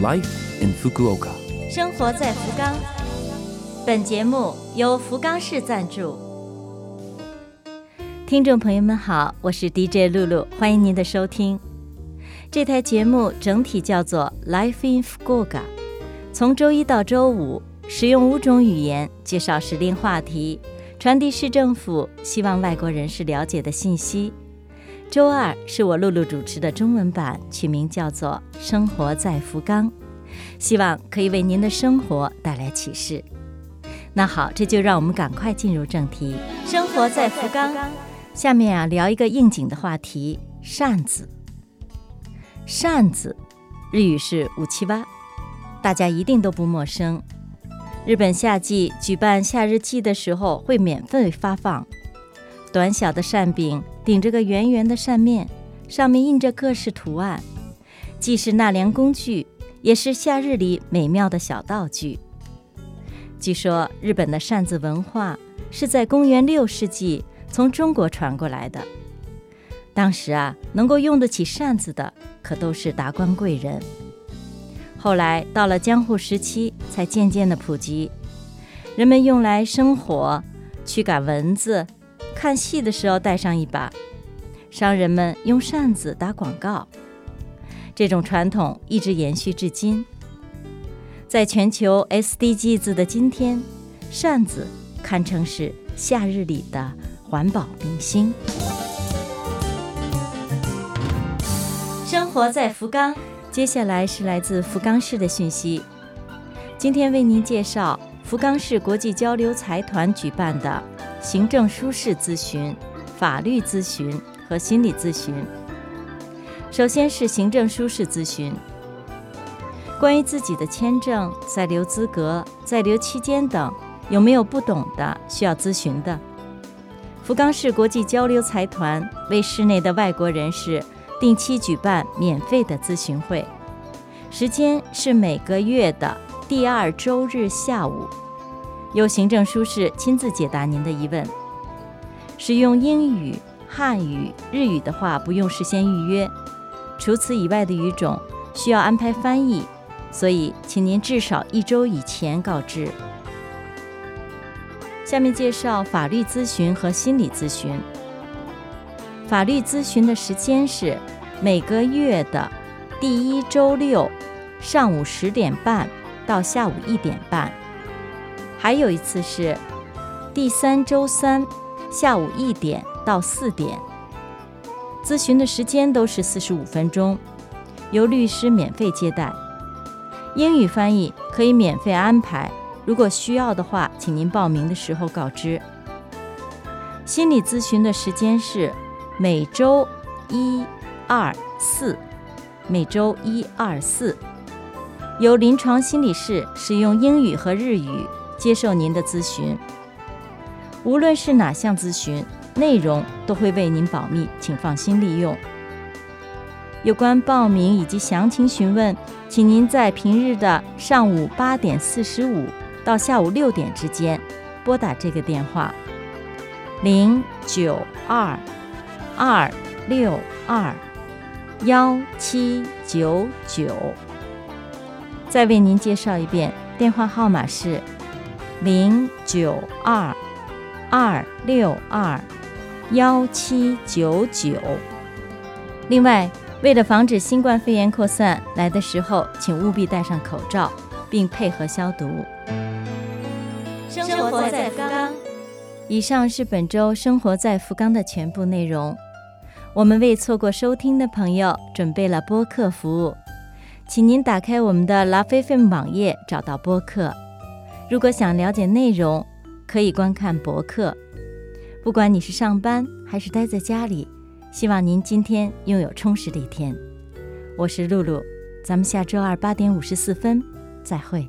Life in Fukuoka。生活在福冈。本节目由福冈市赞助。听众朋友们好，我是 DJ 露露，欢迎您的收听。这台节目整体叫做 Life in Fukuoka，从周一到周五，使用五种语言介绍时令话题，传递市政府希望外国人士了解的信息。周二是我露露主持的中文版，取名叫做《生活在福冈》，希望可以为您的生活带来启示。那好，这就让我们赶快进入正题。生活在福冈，下面啊聊一个应景的话题——扇子。扇子，日语是五七八，大家一定都不陌生。日本夏季举办夏日祭的时候，会免费发放。短小的扇柄顶着个圆圆的扇面，上面印着各式图案，既是纳凉工具，也是夏日里美妙的小道具。据说日本的扇子文化是在公元六世纪从中国传过来的。当时啊，能够用得起扇子的可都是达官贵人。后来到了江户时期，才渐渐的普及，人们用来生火、驱赶蚊子。看戏的时候带上一把，商人们用扇子打广告，这种传统一直延续至今。在全球 SDGs 的今天，扇子堪称是夏日里的环保明星。生活在福冈，接下来是来自福冈市的讯息。今天为您介绍福冈市国际交流财团举办的。行政书士咨询、法律咨询和心理咨询。首先是行政书士咨询，关于自己的签证、在留资格、在留期间等，有没有不懂的需要咨询的？福冈市国际交流财团为市内的外国人士定期举办免费的咨询会，时间是每个月的第二周日下午。由行政书士亲自解答您的疑问。使用英语、汉语、日语的话，不用事先预约。除此以外的语种需要安排翻译，所以请您至少一周以前告知。下面介绍法律咨询和心理咨询。法律咨询的时间是每个月的第一周六上午十点半到下午一点半。还有一次是第三周三下午一点到四点，咨询的时间都是四十五分钟，由律师免费接待，英语翻译可以免费安排。如果需要的话，请您报名的时候告知。心理咨询的时间是每周一、二、四，每周一、二、四，由临床心理师使用英语和日语。接受您的咨询，无论是哪项咨询内容，都会为您保密，请放心利用。有关报名以及详情询问，请您在平日的上午八点四十五到下午六点之间拨打这个电话：零九二二六二幺七九九。再为您介绍一遍，电话号码是。零九二二六二幺七九九。另外，为了防止新冠肺炎扩散，来的时候请务必戴上口罩，并配合消毒。生活在福冈。以上是本周生活在福冈的全部内容。我们为错过收听的朋友准备了播客服务，请您打开我们的拉菲菲网页，找到播客。如果想了解内容，可以观看博客。不管你是上班还是待在家里，希望您今天拥有充实的一天。我是露露，咱们下周二八点五十四分再会。